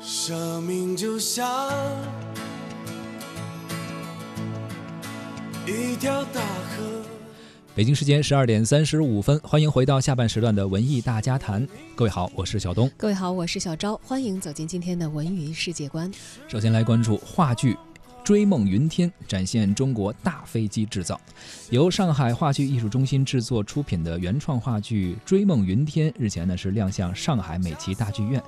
生命就像一条大河。北京时间十二点三十五分，欢迎回到下半时段的文艺大家谈。各位好，我是小东。各位好，我是小昭，欢迎走进今天的文娱世界观。首先来关注话剧《追梦云天》，展现中国大飞机制造。由上海话剧艺术中心制作出品的原创话剧《追梦云天》日前呢是亮相上海美琪大剧院。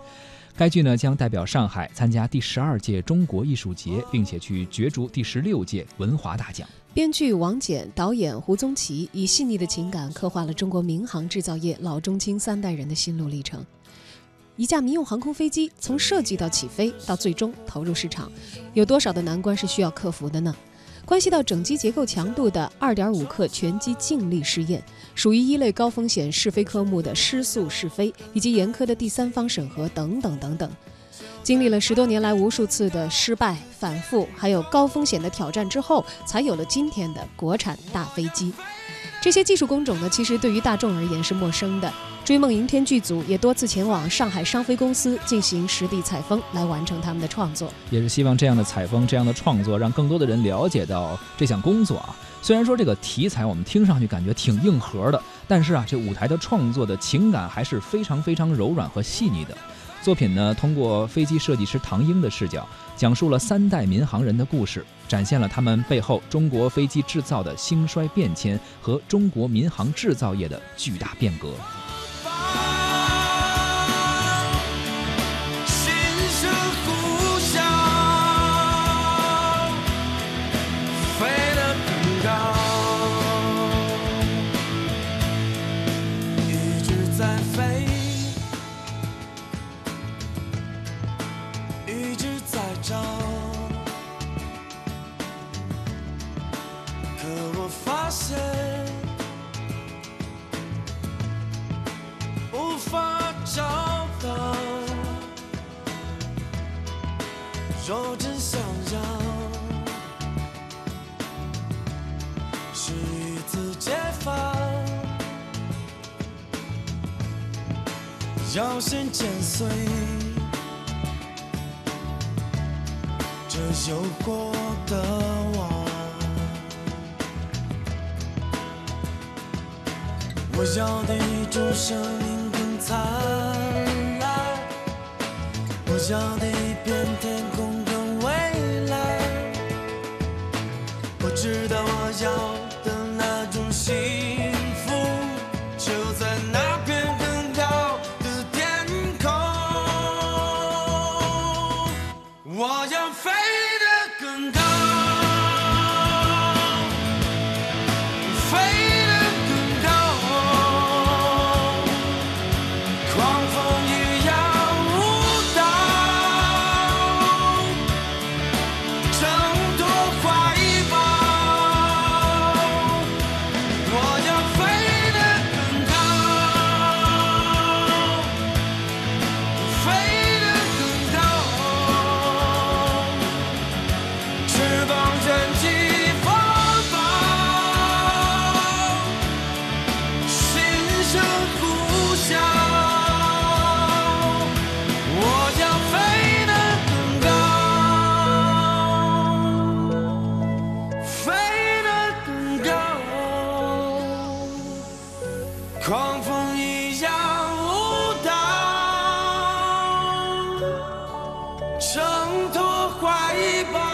该剧呢将代表上海参加第十二届中国艺术节，并且去角逐第十六届文华大奖。编剧王简，导演胡宗奇，以细腻的情感刻画了中国民航制造业老中青三代人的心路历程。一架民用航空飞机从设计到起飞到最终投入市场，有多少的难关是需要克服的呢？关系到整机结构强度的二点五克全机静力试验，属于一类高风险试飞科目的失速试飞，以及严苛的第三方审核等等等等。经历了十多年来无数次的失败、反复，还有高风险的挑战之后，才有了今天的国产大飞机。这些技术工种呢，其实对于大众而言是陌生的。追梦云天剧组也多次前往上海商飞公司进行实地采风，来完成他们的创作。也是希望这样的采风、这样的创作，让更多的人了解到这项工作啊。虽然说这个题材我们听上去感觉挺硬核的，但是啊，这舞台的创作的情感还是非常非常柔软和细腻的。作品呢，通过飞机设计师唐英的视角，讲述了三代民航人的故事，展现了他们背后中国飞机制造的兴衰变迁和中国民航制造业的巨大变革。找可我发现无法找到若真想要是一次解放要先剪碎。有过的我。我要的一种生命更灿烂，我要的一片天空更蔚蓝。我。知道我要。声呼啸，我要飞得更高，飞得更高，狂风一样舞蹈，挣脱怀抱。